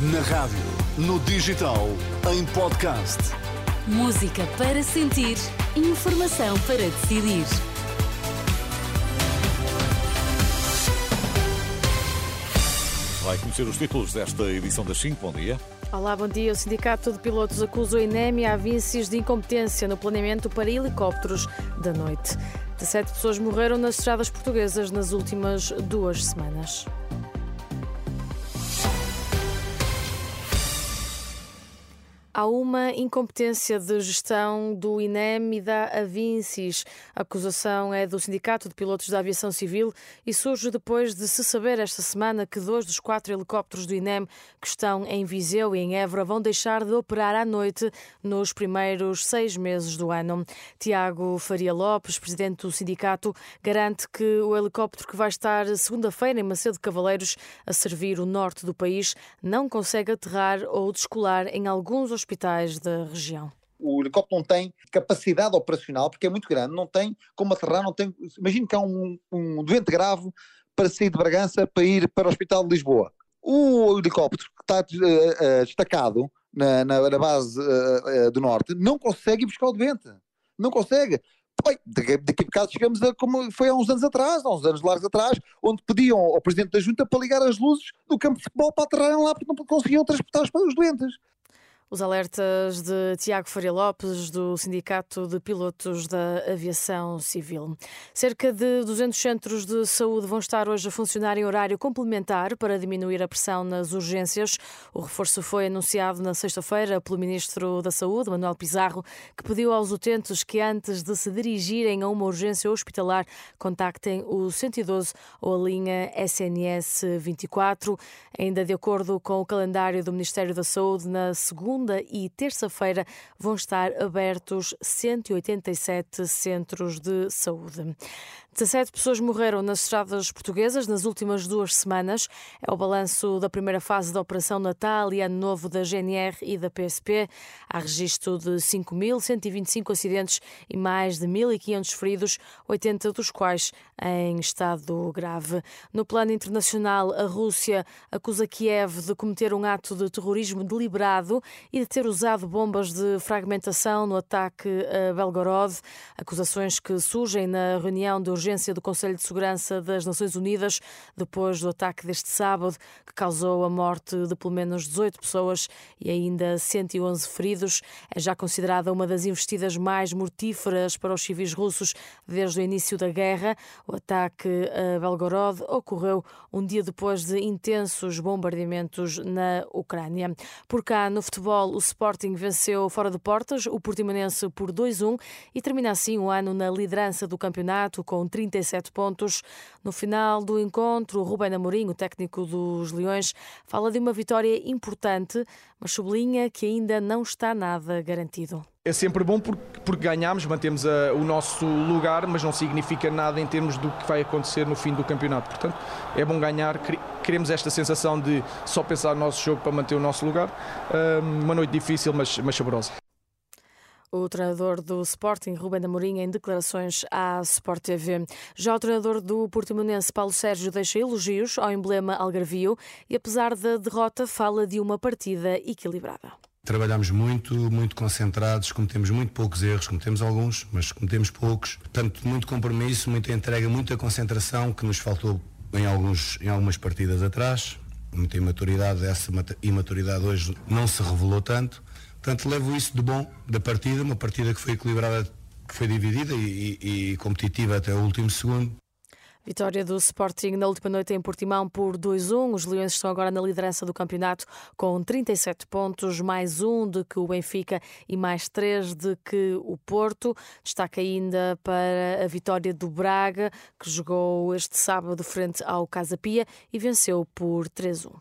Na rádio, no digital, em podcast. Música para sentir, informação para decidir. Vai conhecer os títulos desta edição das 5. Bom dia. Olá, bom dia. O Sindicato de Pilotos acusa o INEM e a Avincis de incompetência no planeamento para helicópteros da noite. 17 pessoas morreram nas estradas portuguesas nas últimas duas semanas. Há uma incompetência de gestão do INEM e da Avincis. A acusação é do Sindicato de Pilotos da Aviação Civil e surge depois de se saber esta semana que dois dos quatro helicópteros do INEM que estão em Viseu e em Évora vão deixar de operar à noite nos primeiros seis meses do ano. Tiago Faria Lopes, presidente do sindicato, garante que o helicóptero que vai estar segunda-feira em Macedo de Cavaleiros a servir o norte do país não consegue aterrar ou descolar em alguns hospitais hospitais da região o helicóptero não tem capacidade operacional, porque é muito grande, não tem como aterrar, não tem. Imagino que há um, um doente grave para sair de Bragança para ir para o Hospital de Lisboa. O helicóptero que está uh, uh, destacado na, na, na base uh, do Norte não consegue buscar o doente. Não consegue. Daqui, daqui a bocado chegamos a como foi há uns anos atrás, há uns anos largos atrás, onde pediam ao Presidente da Junta para ligar as luzes do campo de futebol para aterrarem lá porque não conseguiam transportar os doentes. Os alertas de Tiago Faria Lopes, do Sindicato de Pilotos da Aviação Civil. Cerca de 200 centros de saúde vão estar hoje a funcionar em horário complementar para diminuir a pressão nas urgências. O reforço foi anunciado na sexta-feira pelo Ministro da Saúde, Manuel Pizarro, que pediu aos utentes que antes de se dirigirem a uma urgência hospitalar contactem o 112 ou a linha SNS 24. Ainda de acordo com o calendário do Ministério da Saúde, na segunda segunda e terça-feira vão estar abertos 187 centros de saúde. 17 pessoas morreram nas estradas portuguesas nas últimas duas semanas. É o balanço da primeira fase da Operação Natal e Ano Novo da GNR e da PSP. Há registro de 5.125 acidentes e mais de 1.500 feridos, 80 dos quais em estado grave. No plano internacional, a Rússia acusa Kiev de cometer um ato de terrorismo deliberado e de ter usado bombas de fragmentação no ataque a Belgorod. Acusações que surgem na reunião de urgência do Conselho de Segurança das Nações Unidas depois do ataque deste sábado, que causou a morte de pelo menos 18 pessoas e ainda 111 feridos. É já considerada uma das investidas mais mortíferas para os civis russos desde o início da guerra. O ataque a Belgorod ocorreu um dia depois de intensos bombardeamentos na Ucrânia. Por cá, no futebol, o Sporting venceu fora de portas o Portimonense por 2-1 e termina assim o ano na liderança do campeonato com 37 pontos. No final do encontro, Rubén Amorim, o técnico dos Leões, fala de uma vitória importante, mas sublinha que ainda não está nada garantido. É sempre bom porque, porque ganhamos, mantemos a, o nosso lugar, mas não significa nada em termos do que vai acontecer no fim do campeonato. Portanto, é bom ganhar, queremos esta sensação de só pensar no nosso jogo para manter o nosso lugar. Uma noite difícil, mas, mas saborosa. O treinador do Sporting, Rubén Amorim, em declarações à Sport TV. Já o treinador do Portimonense, Paulo Sérgio, deixa elogios ao emblema Algarvio e, apesar da derrota, fala de uma partida equilibrada. Trabalhamos muito, muito concentrados, cometemos muito poucos erros, cometemos alguns, mas cometemos poucos. Portanto, muito compromisso, muita entrega, muita concentração que nos faltou em, alguns, em algumas partidas atrás. Muita imaturidade, essa imaturidade hoje não se revelou tanto Portanto, levo isso de bom da partida, uma partida que foi equilibrada, que foi dividida e, e, e competitiva até o último segundo. Vitória do Sporting na última noite em Portimão por 2-1. Os Leões estão agora na liderança do campeonato com 37 pontos, mais um de que o Benfica e mais três de que o Porto. Destaca ainda para a vitória do Braga, que jogou este sábado frente ao Casa Pia e venceu por 3-1.